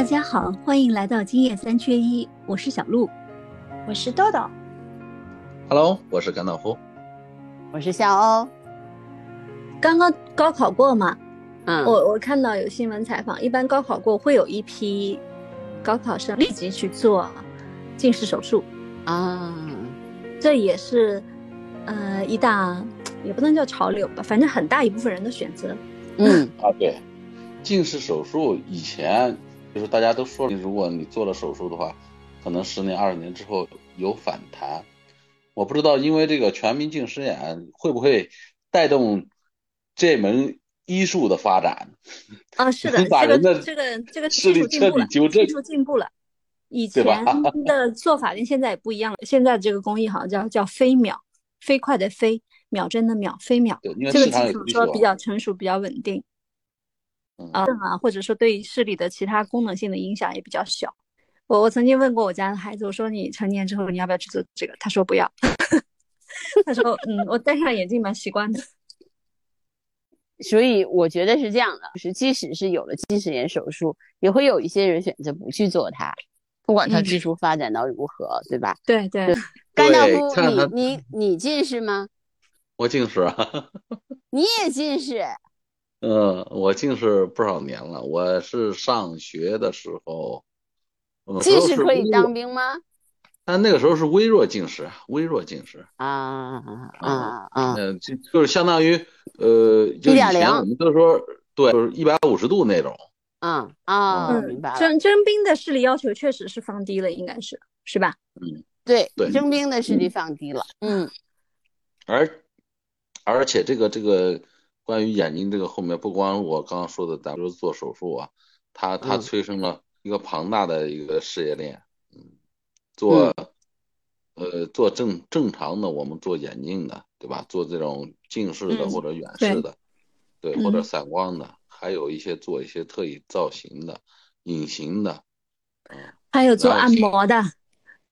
大家好，欢迎来到今夜三缺一，我是小鹿，我是豆豆，Hello，我是甘道夫，我是小欧。刚刚高考过嘛？嗯，我我看到有新闻采访，一般高考过会有一批高考生立即去做近视手术。啊，这也是呃一大也不能叫潮流吧，反正很大一部分人的选择。嗯。啊，对，近视手术以前就是大家都说，如果你做了手术的话，可能十年二十年之后有反弹。我不知道，因为这个全民近视眼会不会带动这门。医术的发展啊，是的，这个这个这个技术进步了，技术进步了。以 前的做法跟现在也不一样了。现在这个工艺好像叫叫飞秒，飞快的飞，秒针的秒，飞秒。这个技术说比较成熟，比较稳定。啊啊，或者说对视力的其他功能性的影响也比较小。我我曾经问过我家的孩子，我说你成年之后你要不要去做这个？他说不要。他说嗯，我戴上眼镜蛮习惯的。所以我觉得是这样的，就是即使是有了近视眼手术，也会有一些人选择不去做它，不管它技术发展到如何，对吧？对对。甘道夫，你你你近视吗？我近视啊。你也近视？嗯，我近视不少年了。我是上学的时候。近视可以当兵吗？但那个时候是微弱近视，微弱近视啊啊啊啊！嗯，就就是相当于呃，就以前我们都说对，就是一百五十度那种。啊啊，明白了。征征兵的视力要求确实是放低了，应该是是吧？嗯，对对，征兵的视力放低了。嗯，而而且这个这个关于眼睛这个后面，不光我刚刚说的，咱们做手术啊，它它催生了一个庞大的一个事业链。嗯做，呃，做正正常的，我们做眼镜的，对吧？做这种近视的或者远视的，对，或者散光的，还有一些做一些特异造型的、隐形的，嗯，还有做按摩的，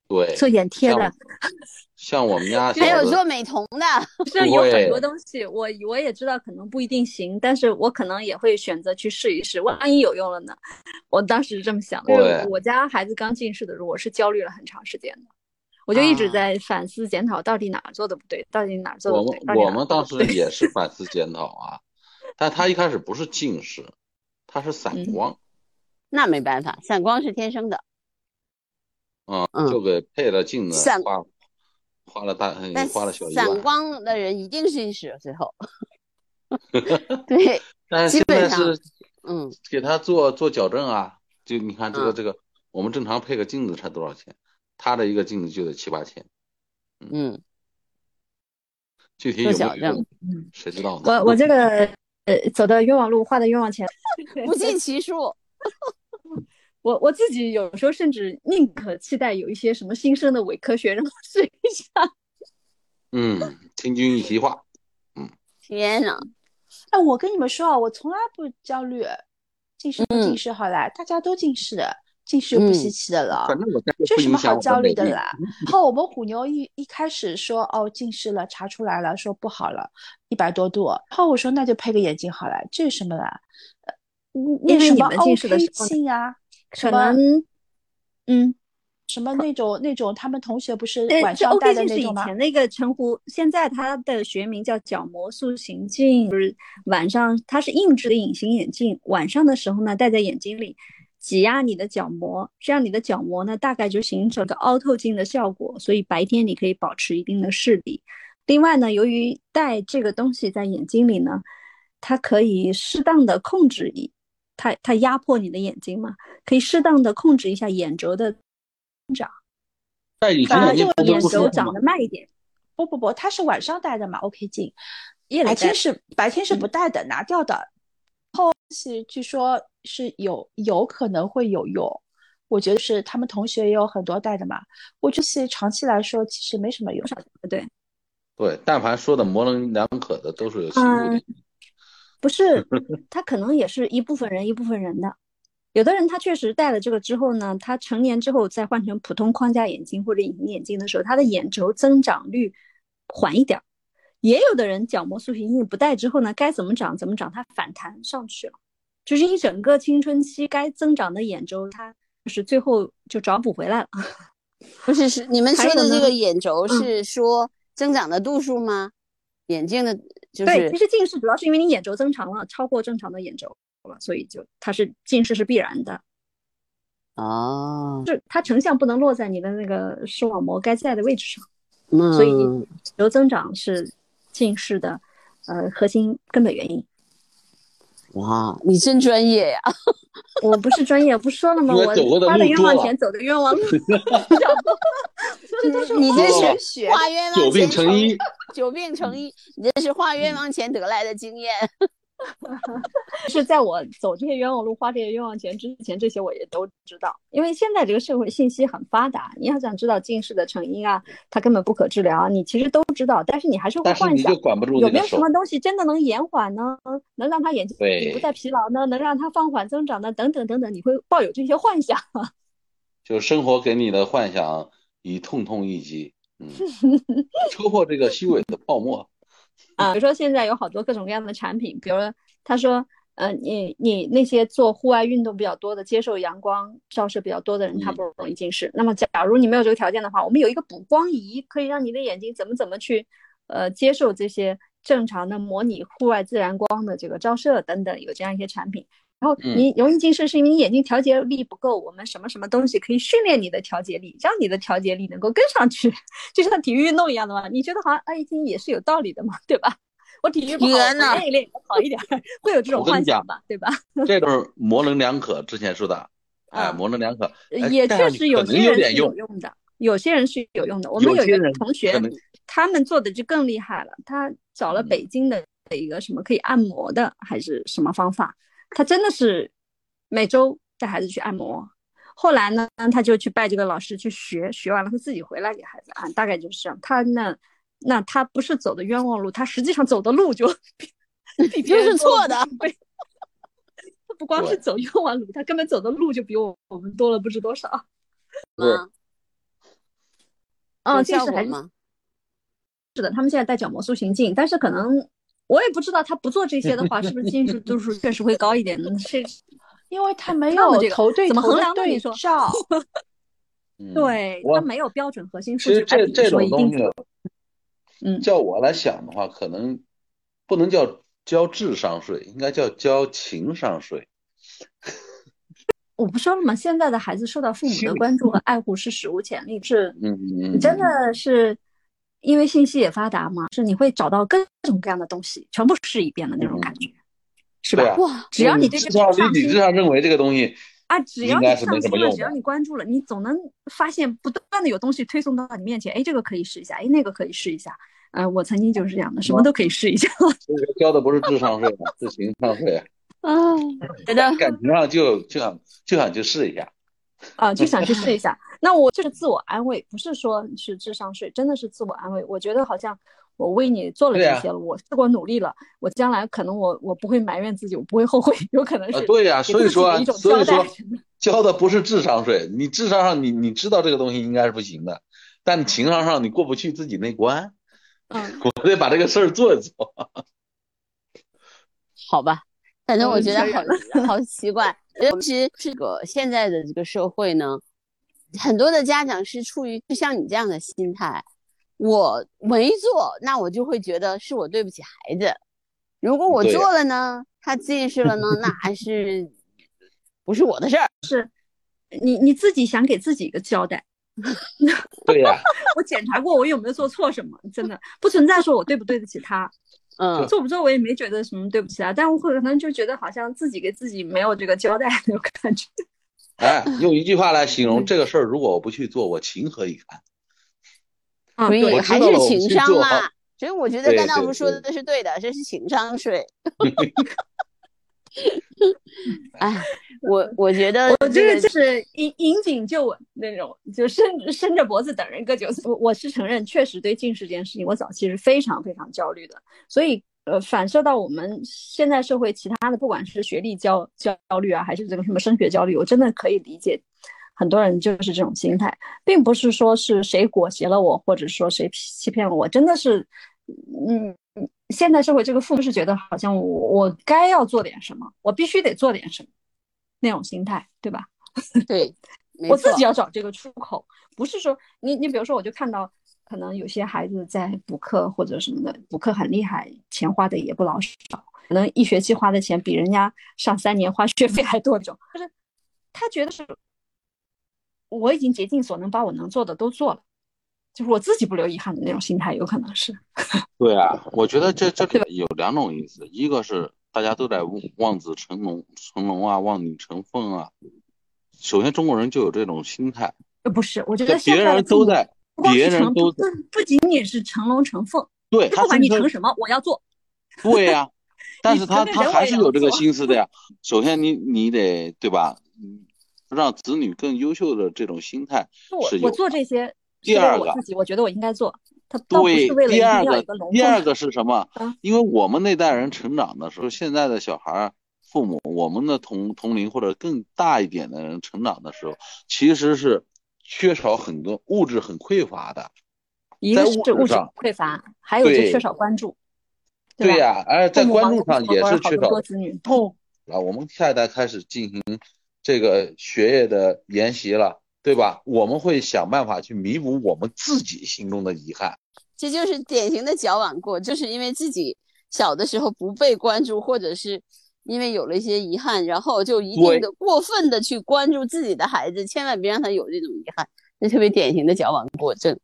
对，做眼贴的，像我们家 还有做美瞳的，是有很多东西，我我也知道可能不一定行，但是我可能也会选择去试一试，万一有用了呢？我当时是这么想的，我家孩子刚近视的时候，我是焦虑了很长时间的，我就一直在反思检讨，到底哪做的不对，到底哪做的不对。我们我们当时也是 反思检讨啊，但他一开始不是近视，他是散光，那没办法，散光是天生的，嗯，就给配了镜子，花花了大花了小一万。散光的人一定是近视，最后，对，但是现在是。嗯，给他做做矫正啊，就你看这个这个，我们正常配个镜子才多少钱？他的一个镜子就得七八千。嗯，具体有矫正，谁知道呢？我我这个呃，走的冤枉路，花的冤枉钱，不计其数。我我自己有时候甚至宁可期待有一些什么新生的伪科学让我试一下。嗯，听君一席话。嗯，天呐。哎，我跟你们说啊，我从来不焦虑，近视不近视好啦，大家都近视，近视又不稀奇的了，这什么好焦虑的啦？然后我们虎妞一一开始说哦近视了，查出来了，说不好了，一百多度，然后我说那就配个眼镜好了，这是什么啦？呃，因为你们近视的时候啊，可能，嗯。什么那种那种，他们同学不是晚上戴的那种吗？以前那个称呼，现在它的学名叫角膜塑形镜，就是晚上它是硬质的隐形眼镜，晚上的时候呢戴在眼睛里，挤压你的角膜，这样你的角膜呢大概就形成个凹透镜的效果，所以白天你可以保持一定的视力。另外呢，由于戴这个东西在眼睛里呢，它可以适当的控制一，它它压迫你的眼睛嘛，可以适当的控制一下眼轴的增。长，反而就眼轴长得慢一点。不不不，他是晚上戴的嘛？OK 镜，白天是白天是不戴的，拿掉的。后期据说是有有可能会有用，我觉得是他们同学也有很多戴的嘛。我这些长期来说其实没什么用。对对，但凡说的模棱两可的都是有歧义的。不是，他可能也是一部分人一部分人的。有的人他确实戴了这个之后呢，他成年之后再换成普通框架眼镜或者隐形眼镜的时候，他的眼轴增长率缓一点。也有的人角膜塑形镜不戴之后呢，该怎么长怎么长，它反弹上去了。就是一整个青春期该增长的眼轴，它就是最后就找补回来了。不是，是你们说的这个眼轴是说增长的度数吗？眼镜的，就是对，其实近视主要是因为你眼轴增长了，超过正常的眼轴了，所以就它是近视是必然的。哦，是它成像不能落在你的那个视网膜该在的位置上，所以轴增长是近视的呃核心根本原因。哇，你真专业呀！我不是专业，不说了吗？我花的冤枉钱，走的冤枉路。这都是你这是学花冤枉钱，久病成医，久病成医，你这是花冤枉钱得来的经验。是在我走这些冤枉路、花这些冤枉钱之前，这些我也都知道。因为现在这个社会信息很发达，你要想知道近视的成因啊，它根本不可治疗，你其实都知道。但是你还是会幻想，有没有什么东西真的能延缓呢？能让他眼睛不再疲劳呢？能让他放缓增长呢？等等等等，你会抱有这些幻想。就生活给你的幻想，以痛痛一击，嗯，戳破这个虚伪的泡沫。啊，比如说现在有好多各种各样的产品，比如他说，呃，你你那些做户外运动比较多的，接受阳光照射比较多的人，他不容易近视。那么，假如你没有这个条件的话，我们有一个补光仪，可以让你的眼睛怎么怎么去，呃，接受这些正常的模拟户外自然光的这个照射等等，有这样一些产品。然后你容易近视，是因为你眼睛调节力不够。我们什么什么东西可以训练你的调节力，让你的调节力能够跟上去，就像体育运动一样的嘛？你觉得好像哎，听也是有道理的嘛，对吧？我体育不好，练一练好一点，会有这种幻想吧？对吧？这 都是模棱两可。之前说的，哎，模棱两可，也确实有些人是有用的，有些人是有用的。我们有一个同学，他们做的就更厉害了，他找了北京的一个什么可以按摩的，还是什么方法。他真的是每周带孩子去按摩，后来呢，他就去拜这个老师去学，学完了他自己回来给孩子按，大概就是这样。他那那他不是走的冤枉路，他实际上走的路就比 别人是错的。他不光是走冤枉路，他根本走的路就比我我们多了不知多少。嗯，嗯，这是还是是的，他们现在带角膜塑形镜，但是可能。我也不知道他不做这些的话，是不是 近视度数确实会高一点呢？是，因为他没有头对头的对照，对他没有标准核心数据。其实这这种东西，嗯，叫我来想的话，可能不能叫交智商税，应该叫交情商税。我不说了吗？现在的孩子受到父母的关注和爱护是史无前例，是，嗯嗯，真的是。因为信息也发达嘛，是你会找到各种各样的东西，全部试一遍的那种感觉，是吧？哇！只要你对这个你理智上认为这个东西啊，只要你上心了，只要你关注了，你总能发现不断的有东西推送到你面前。哎，这个可以试一下，哎，那个可以试一下。呃，我曾经就是这样的，什么都可以试一下。这个交的不是智商税，是情商税。啊，觉得感情上就就想就想去试一下。啊，就想去试一下。那我就是自我安慰，不是说是智商税，真的是自我安慰。我觉得好像我为你做了这些了，我试过努力了，我将来可能我我不会埋怨自己，我不会后悔，有可能是对呀。所以说，所以说交的不是智商税，你智商上你你知道这个东西应该是不行的，但情商上你过不去自己那关。嗯，我得把这个事儿做一做。好吧，反正我觉得好 好奇怪。其实这个现在的这个社会呢。很多的家长是处于就像你这样的心态，我没做，那我就会觉得是我对不起孩子；如果我做了呢，他近视了呢，那还是不是我的事儿。是，你你自己想给自己一个交代。对呀，我检查过我有没有做错什么，真的不存在说我对不对得起他。嗯，做不做我也没觉得什么对不起他，但我可能就觉得好像自己给自己没有这个交代那种感觉。哎，用一句话来形容这个事儿，如果我不去做，我情何以堪？所以还是情商嘛。所以我觉得甘道夫说的都是对的，这是情商税。哎，我我觉得我这个就是引引颈就稳那种，就伸伸着脖子等人割韭菜。我我是承认，确实对近视这件事情，我早期是非常非常焦虑的，所以。呃，反射到我们现在社会其他的，不管是学历焦焦虑啊，还是这个什么升学焦虑，我真的可以理解，很多人就是这种心态，并不是说是谁裹挟了我，或者说谁欺骗了我，真的是，嗯，现代社会这个父母是觉得好像我我该要做点什么，我必须得做点什么那种心态，对吧？对，我自己要找这个出口，不是说你你比如说，我就看到可能有些孩子在补课或者什么的，补课很厉害，钱花的也不老少，可能一学期花的钱比人家上三年花学费还多，这种就是他觉得是我已经竭尽所能把我能做的都做了。就是我自己不留遗憾的那种心态，有可能是。对啊，我觉得这这有两种意思，一个是大家都在望子成龙，成龙啊，望女成凤啊。首先，中国人就有这种心态。呃，不是，我觉得别人都在，别人都不不仅仅是成龙成凤，对，不管你成什么，我要做。对呀，但是他他还是有这个心思的呀。首先，你你得对吧？让子女更优秀的这种心态是我做这些。第二个，自己我觉得我应该做，他倒不是为了第二个，第二个是什么？因为我们那代人成长的时候，现在的小孩父母，我们的同同龄或者更大一点的人成长的时候，其实是缺少很多物质很匮乏的。一个是物质匮乏，还有就缺少关注。对呀，而在关注上也是缺少。哦，啊，我们下一代开始进行这个学业的研习了。对吧？我们会想办法去弥补我们自己心中的遗憾。这就是典型的矫枉过，就是因为自己小的时候不被关注，或者是因为有了一些遗憾，然后就一定的过分的去关注自己的孩子，千万别让他有这种遗憾。那特别典型的矫枉过正。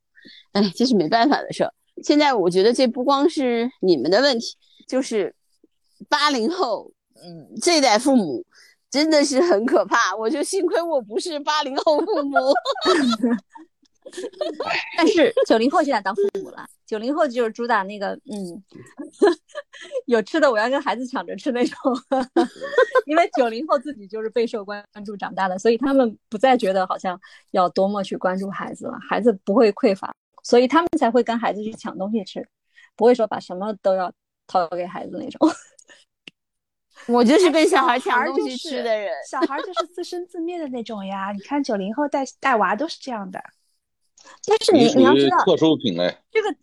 哎，这是没办法的事儿。现在我觉得这不光是你们的问题，就是八零后，嗯，这代父母。真的是很可怕，我就幸亏我不是八零后父母，但是九零后现在当父母了，九零后就是主打那个，嗯，有吃的我要跟孩子抢着吃那种，因为九零后自己就是备受关注长大的，所以他们不再觉得好像要多么去关注孩子了，孩子不会匮乏，所以他们才会跟孩子去抢东西吃，不会说把什么都要掏给孩子那种。我就是跟小孩抢东西吃的人，小孩就是自生自灭的那种呀。你看九零后带带娃都是这样的，但是你你要知道，特殊品类。这个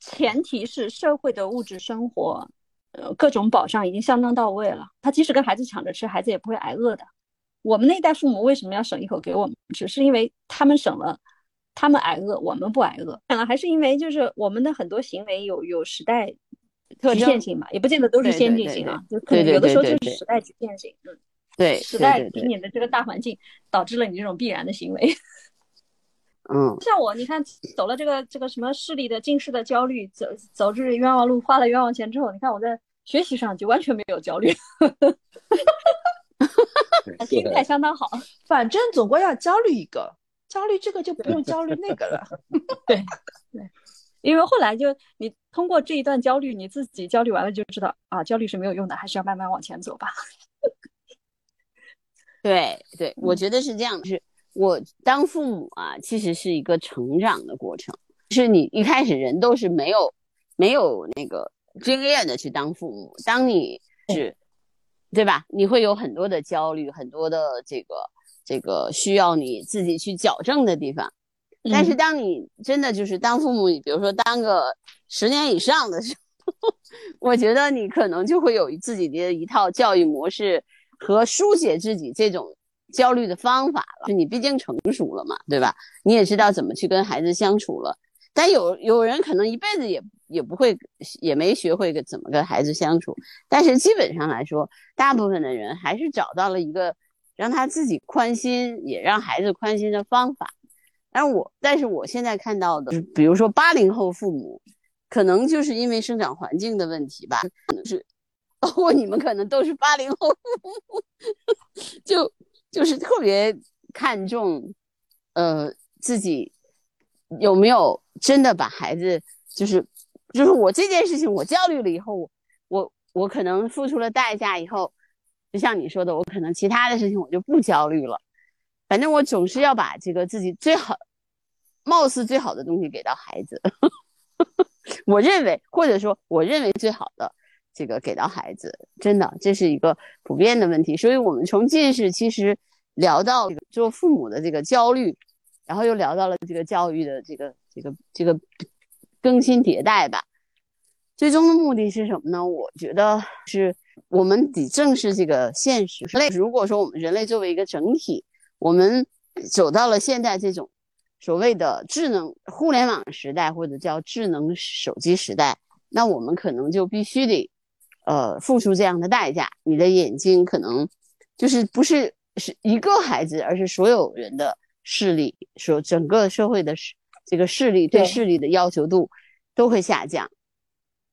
前提是社会的物质生活，呃，各种保障已经相当到位了。他即使跟孩子抢着吃，孩子也不会挨饿的。我们那代父母为什么要省一口给我们吃？是因为他们省了，他们挨饿，我们不挨饿。可能还是因为就是我们的很多行为有有时代。局限性吧，也不见得都是先进性啊，就可能有的时候就是时代局限性。嗯，对，时代给你的这个大环境导致了你这种必然的行为。嗯，像我，你看走了这个这个什么视力的近视的焦虑，走走这冤枉路，花了冤枉钱之后，你看我在学习上就完全没有焦虑，心态相当好。反正总归要焦虑一个，焦虑这个就不用焦虑那个了。对对。因为后来就你通过这一段焦虑，你自己焦虑完了就知道啊，焦虑是没有用的，还是要慢慢往前走吧。对对，我觉得是这样。是我当父母啊，其实是一个成长的过程。是你一开始人都是没有没有那个经验的去当父母，当你是，对吧？你会有很多的焦虑，很多的这个这个需要你自己去矫正的地方。但是当你真的就是当父母，你比如说当个十年以上的时候，我觉得你可能就会有自己的一套教育模式和书写自己这种焦虑的方法了。就你毕竟成熟了嘛，对吧？你也知道怎么去跟孩子相处了。但有有人可能一辈子也也不会，也没学会怎么跟孩子相处。但是基本上来说，大部分的人还是找到了一个让他自己宽心，也让孩子宽心的方法。但是我，但是我现在看到的，比如说八零后父母，可能就是因为生长环境的问题吧，可能是，包 括你们可能都是八零后，就就是特别看重，呃，自己有没有真的把孩子，就是就是我这件事情我焦虑了以后，我我可能付出了代价以后，就像你说的，我可能其他的事情我就不焦虑了。反正我总是要把这个自己最好、貌似最好的东西给到孩子。我认为，或者说我认为最好的这个给到孩子，真的这是一个普遍的问题。所以，我们从近视其实聊到做父母的这个焦虑，然后又聊到了这个教育的这个这个这个更新迭代吧。最终的目的是什么呢？我觉得是我们得正视这个现实。人类如果说我们人类作为一个整体，我们走到了现在这种所谓的智能互联网时代，或者叫智能手机时代，那我们可能就必须得呃付出这样的代价。你的眼睛可能就是不是是一个孩子，而是所有人的视力，说整个社会的视这个视力对视力的要求度都会下降。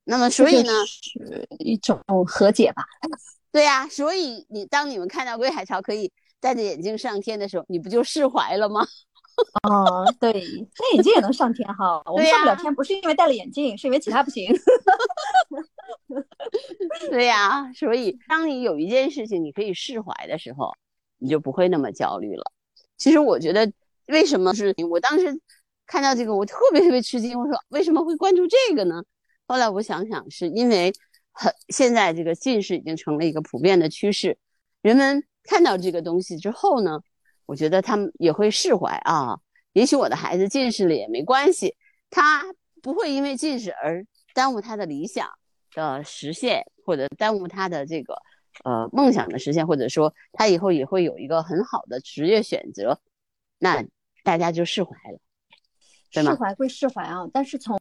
那么，所以呢，是一种和解吧。对呀，所以你当你们看到归海潮可以戴着眼镜上天的时候，你不就释怀了吗？哦，对，戴眼镜也能上天哈。我们上不了天，不是因为戴了眼镜，是因为其他不行。对呀，所以当你有一件事情你可以释怀的时候，你就不会那么焦虑了。其实我觉得，为什么是我当时看到这个，我特别特别吃惊。我说，为什么会关注这个呢？后来我想想，是因为很现在这个近视已经成了一个普遍的趋势，人们看到这个东西之后呢，我觉得他们也会释怀啊。也许我的孩子近视了也没关系，他不会因为近视而耽误他的理想的实现，或者耽误他的这个呃梦想的实现，或者说他以后也会有一个很好的职业选择，那大家就释怀了。释怀归释怀啊，但是从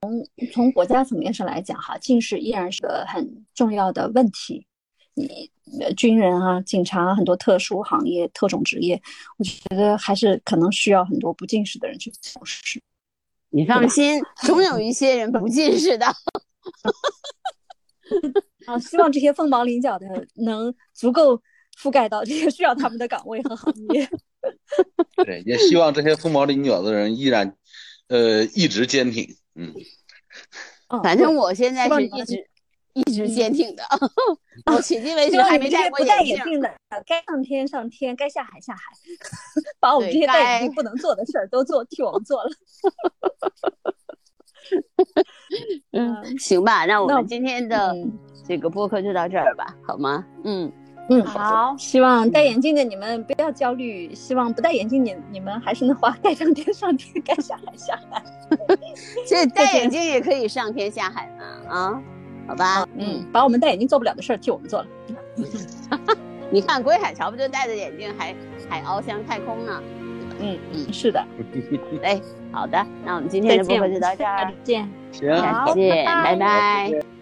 从国家层面上来讲，哈，近视依然是个很重要的问题。你军人啊、警察很多特殊行业、特种职业，我觉得还是可能需要很多不近视的人去从事。你放心，总有一些人不近视的。啊，希望这些凤毛麟角的能足够覆盖到这些需要他们的岗位和行业。对，也希望这些凤毛麟角的人依然。呃，一直坚挺，嗯，反正我现在是一直一直坚挺的，我迄今为止还没戴过眼镜的，该上天上天，该下海下海，把我们这些戴眼镜不能做的事儿都做，替我们做了。嗯，行吧，那我们今天的这个播客就到这儿吧，好吗？嗯。嗯，好，希望戴眼镜的你们不要焦虑，希望不戴眼镜你你们还是能花 该上天上天，该下海下海。这戴眼镜也可以上天下海嘛，啊，好吧，嗯，把我们戴眼镜做不了的事儿替我们做了。你看归海桥不就戴着眼镜还还翱翔太空呢？嗯嗯，是的。哎，好的，那我们今天的播客就到这儿，再见，行，再见，拜。拜。